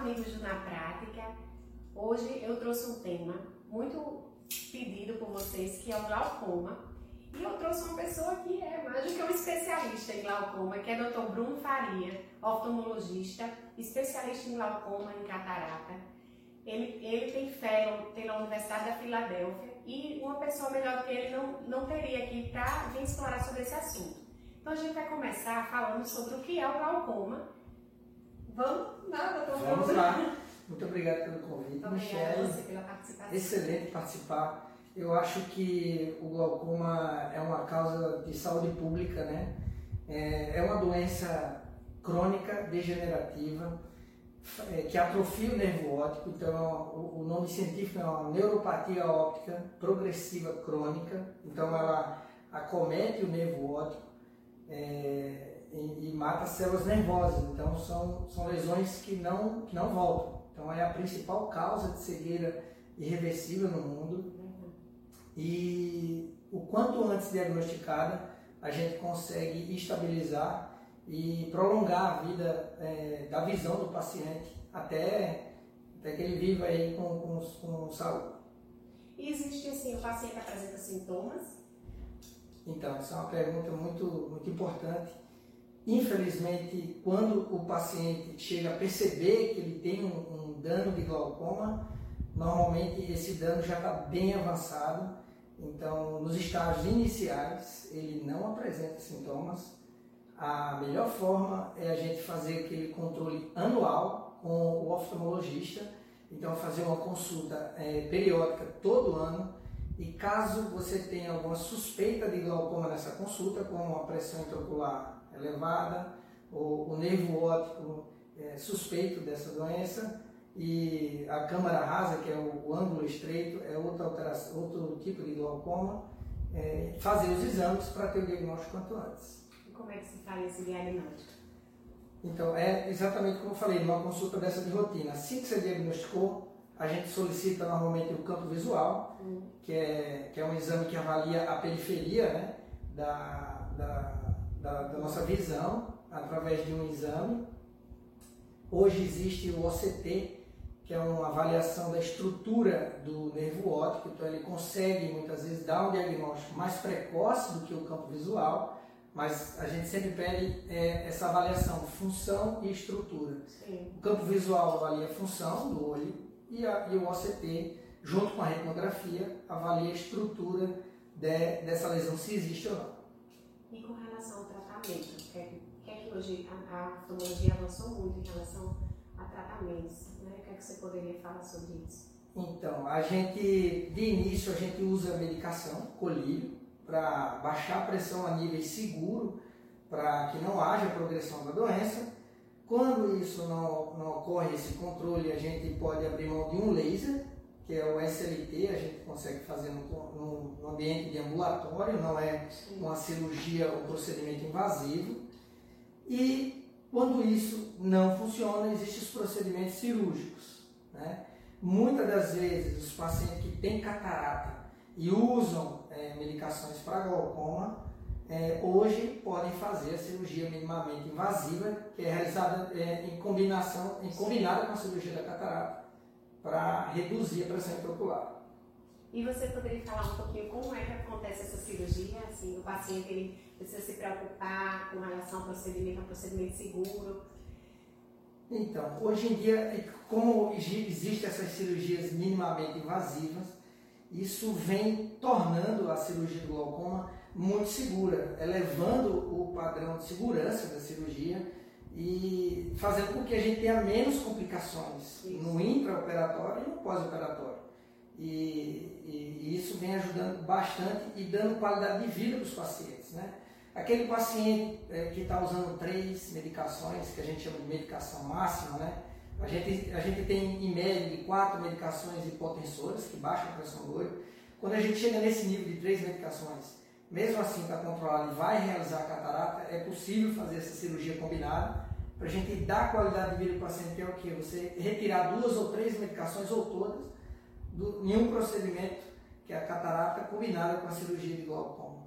do Na Prática. Hoje eu trouxe um tema muito pedido por vocês, que é o glaucoma. E eu trouxe uma pessoa que é mais do que um especialista em glaucoma, que é o Dr. Bruno Faria, oftalmologista, especialista em glaucoma e catarata. Ele, ele tem fellow pela Universidade da Filadélfia e uma pessoa melhor que ele não, não teria aqui para vir explorar sobre esse assunto. Então a gente vai começar falando sobre o que é o glaucoma. Vamos lá, doutor Vamos lá. Muito obrigado pelo convite, Muito Michelle. você pela participação. Excelente participar. Eu acho que o glaucoma é uma causa de saúde pública, né? É é uma doença crônica degenerativa é, que atrofia o nervo óptico. Então, o o nome científico é uma neuropatia óptica progressiva crônica. Então, ela acomete o nervo óptico é, e, e mata as células nervosas. Então, são, são lesões que não, que não voltam. Então, é a principal causa de cegueira irreversível no mundo. E o quanto antes diagnosticada, a gente consegue estabilizar e prolongar a vida é, da visão do paciente até, até que ele viva aí com, com, com saúde. E existe assim, o paciente apresenta sintomas? Então, essa é uma pergunta muito, muito importante. Infelizmente, quando o paciente chega a perceber que ele tem um, um dano de glaucoma, normalmente esse dano já está bem avançado. Então, nos estágios iniciais, ele não apresenta sintomas. A melhor forma é a gente fazer aquele controle anual com o oftalmologista. Então, fazer uma consulta é, periódica todo ano e caso você tenha alguma suspeita de glaucoma nessa consulta, como a pressão intraocular elevada, ou o nervo óptico é, suspeito dessa doença, e a câmara rasa, que é o, o ângulo estreito, é outra alteração, outro tipo de glaucoma, é, fazer os exames para ter o diagnóstico quanto antes. E como é que se faz esse diagnóstico? Então, é exatamente como eu falei, numa consulta dessa de rotina. Assim que você diagnosticou, a gente solicita normalmente o campo visual, Hum. que é, que é um exame que avalia a periferia né, da, da, da, da nossa visão, através de um exame. Hoje existe o OCT, que é uma avaliação da estrutura do nervo óptico, então ele consegue muitas vezes dar um diagnóstico mais precoce do que o campo visual, mas a gente sempre pede é, essa avaliação de função e estrutura. Sim. O campo visual avalia a função do olho e, a, e o OCT, junto com a retinografia, avalia a estrutura de- dessa lesão, se existe ou não. E com tratamento, que é que, hoje a oftalmologia avançou muito em relação a tratamentos, né? O que é que você poderia falar sobre isso? Então, a gente, de início, a gente usa medicação, colírio, para baixar a pressão a nível seguro, para que não haja progressão da doença. Quando isso não, não ocorre, esse controle, a gente pode abrir mão de um laser, que é o SLT, a gente consegue fazer no, no, ambiente de ambulatório, não é uma cirurgia ou procedimento invasivo. E quando isso não funciona, existem os procedimentos cirúrgicos. Né? Muitas das vezes, os pacientes que têm catarata e usam eh, medicações para glaucoma, eh, hoje podem fazer a cirurgia minimamente invasiva, que é realizada eh, em combinação, em combinada com a cirurgia da catarata, para reduzir a pressão intraocular. E você poderia falar um pouquinho como é que acontece essa cirurgia? Assim, o paciente ele precisa se preocupar com relação ao procedimento, é um procedimento seguro. Então, hoje em dia, como existem essas cirurgias minimamente invasivas, isso vem tornando a cirurgia do glaucoma muito segura, elevando o padrão de segurança da cirurgia e fazendo com que a gente tenha menos complicações Isso. no intraoperatório e no pós-operatório. E, e- e isso vem ajudando bastante e dando qualidade de vida para os pacientes. Né? Aquele paciente eh, que está usando três medicações, que a gente chama de medicação máxima, né? a, gente, a gente tem em média de quatro medicações hipotensoras que baixam a pressão do olho. Quando a gente chega nesse nível de três medicações, mesmo assim está controlado e vai realizar a catarata, é possível fazer essa cirurgia combinada para a gente dar qualidade de vida para o paciente, que é o quê? Você retirar duas ou três medicações ou todas do, em um procedimento, que é a catarata combinada com a cirurgia de glaucoma.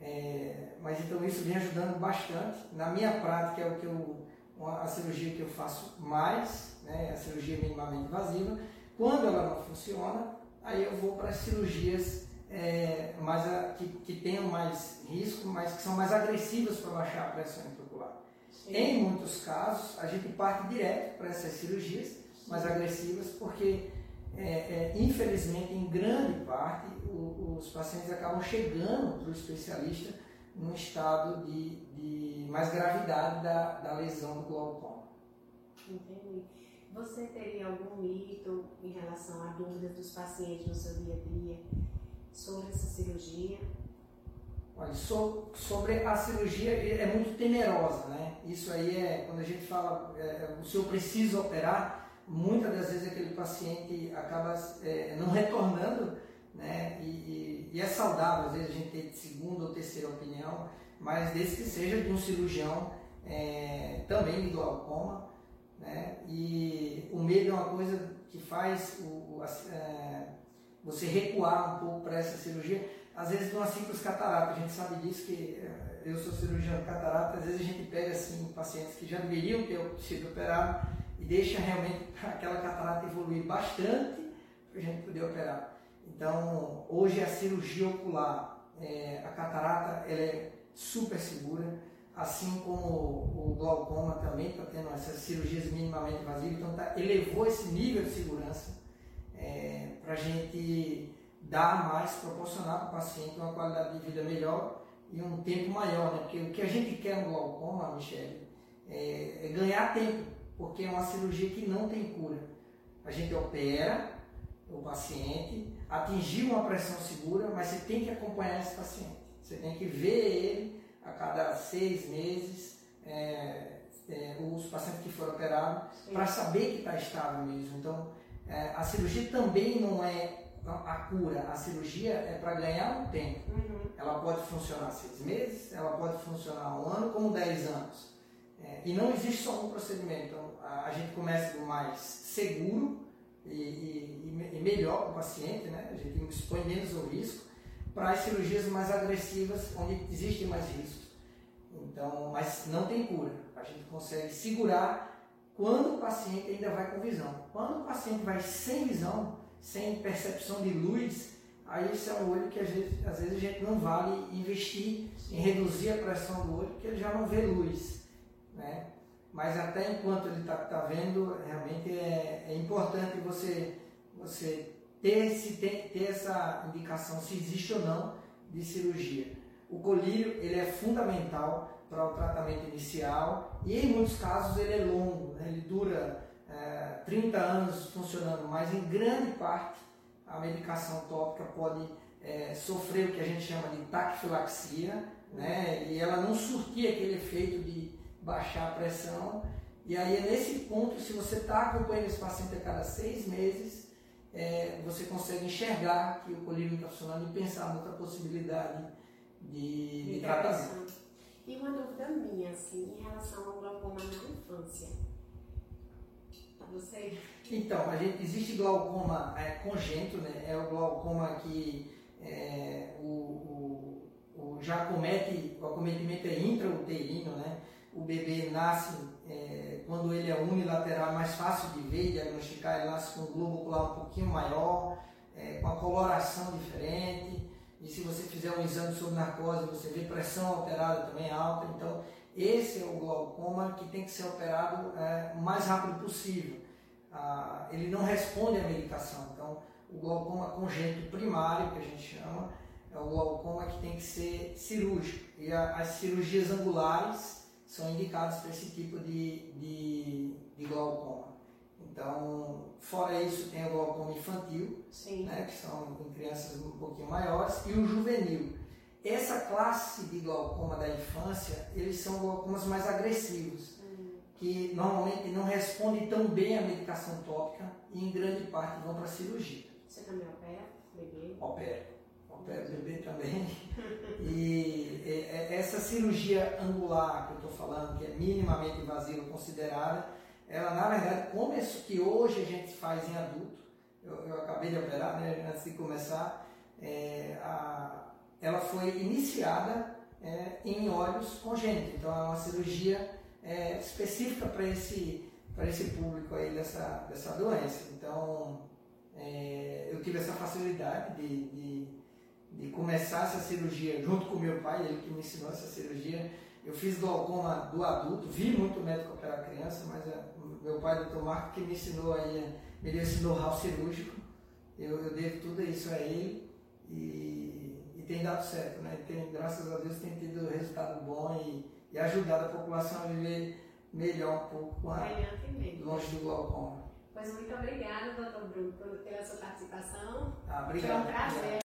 É, mas então isso vem ajudando bastante. Na minha prática é o que eu a cirurgia que eu faço mais, né, a cirurgia minimamente invasiva. Quando ela não funciona, aí eu vou para as cirurgias é, mais que, que tenham mais risco, mas que são mais agressivas para baixar a pressão. Em muitos casos, a gente parte direto para essas cirurgias Sim. mais agressivas, porque é, é, infelizmente, em grande parte, o, os pacientes acabam chegando para o especialista num estado de, de mais gravidade da, da lesão do glaucoma. Entendi. Você teria algum mito em relação a dúvidas dos pacientes no seu dia a dia sobre essa cirurgia? So, sobre a cirurgia é muito temerosa, né? Isso aí é quando a gente fala, é, o senhor precisa operar, muitas das vezes aquele paciente acaba é, não retornando, né? E, e, e, é saudável, às vezes, a gente ter segunda ou terceira opinião, mas desde que seja de um cirurgião é, também de glaucoma, né? E o medo é uma coisa que faz o, é, você recuar um pouco para essa cirurgia. Às vezes, de uma simples catarata, a gente sabe disso que é, eu sou cirurgião de catarata, às vezes a gente pega assim pacientes que já deveriam ter sido operados e deixa realmente aquela catarata evoluir bastante para a gente poder operar. Então, hoje a cirurgia ocular, é, a catarata, ela é super segura, assim como o glaucoma também está tendo essas cirurgias minimamente invasivas, então tá, elevou esse nível de segurança é, para a gente dar mais, proporcionar para o paciente uma qualidade de vida melhor e um tempo maior, né? Porque o que a gente quer no glaucoma, Michele, é, é ganhar tempo porque é uma cirurgia que não tem cura. A gente opera o paciente, atingir uma pressão segura, mas você tem que acompanhar esse paciente. Você tem que ver ele a cada seis meses, é, é, os pacientes que foram operados, para saber que está estável mesmo. Então, é, a cirurgia também não é a cura, a cirurgia é para ganhar um tempo. Uhum. Ela pode funcionar seis meses, ela pode funcionar um ano, como dez anos. É, e não existe só um procedimento. Então, a, a gente começa do mais seguro e, e, e melhor para o paciente, né? a gente expõe menos o risco, para as cirurgias mais agressivas, onde existem mais riscos. Então, mas não tem cura. A gente consegue segurar quando o paciente ainda vai com visão. Quando o paciente vai sem visão, sem percepção de luz, aí esse é um olho que às vezes, às vezes a gente não vale investir em reduzir a pressão do olho, porque ele já não vê luz né? Mas até enquanto ele está tá vendo, realmente é, é, importante você, você ter, esse, ter, ter essa indicação se existe ou não de cirurgia. O colírio ele é fundamental para o tratamento inicial e em muitos casos ele é longo, né? ele dura é, 30 anos funcionando, mas em grande parte a medicação tópica pode é, sofrer o que a gente chama de taquifilaxia, né? e ela não surtir aquele efeito de baixar a pressão. E aí é nesse ponto, se você está acompanhando esse paciente a cada seis meses, é, você consegue enxergar que o colírio está funcionando e pensar noutra possibilidade de, de tratamento. E uma dúvida minha, assim, em relação ao glaucoma na infância. Você? Então, a gente, existe glaucoma é, congênito, né? É o glaucoma que é, o, o, o, já comete, o acometimento é intrauterino, né? o bebê nasce, é, quando ele é unilateral, é mais fácil de ver, diagnosticar, ele nasce com um globo ocular um pouquinho maior, é, com a coloração diferente, e se você fizer um exame sobre narcose, você vê pressão alterada também alta, então esse é o glaucoma que tem que ser operado é, o mais rápido possível. Ele não responde à medicação, então o glaucoma congênito primário, que a gente chama, é o glaucoma que tem que ser cirúrgico. E a, as cirurgias angulares, são indicados para esse tipo de, de, de, glaucoma. Então, fora isso, tem o glaucoma infantil, né, que são em crianças um pouquinho maiores, e o juvenil. Essa classe de glaucoma da infância, eles são glaucomas mais agressivos. Que normalmente não respondem tão bem à medicação tópica e em grande parte vão para a cirurgia. Você também opera, bebê? Opera opero bebê também. E essa cirurgia angular que eu estou falando, que é minimamente invasiva considerada, ela na verdade, como isso que hoje a gente faz em adulto, eu, eu acabei de operar né, antes de começar, é, a, ela foi iniciada é, em olhos congênitos. Então é uma cirurgia é, específica para esse, esse público aí dessa, dessa doença. Então, é, eu tive essa facilidade de, de, de, começar essa cirurgia junto com meu pai, ele que me ensinou essa cirurgia. Eu fiz glaucoma do adulto, vi muito médico operar criança, mas é, meu pai, doutor Marco, que me ensinou aí, me deu esse know-how cirúrgico. Eu, eu devo tudo isso a ele e, e tem dado certo, né? Tem, graças a Deus tem tido resultado bom e, e ajudado a população a viver melhor um pouco a, longe do glaucoma. Pois muito obrigada, doutor Bruno, pela sua participação. Ah, obrigado. Foi um prazer.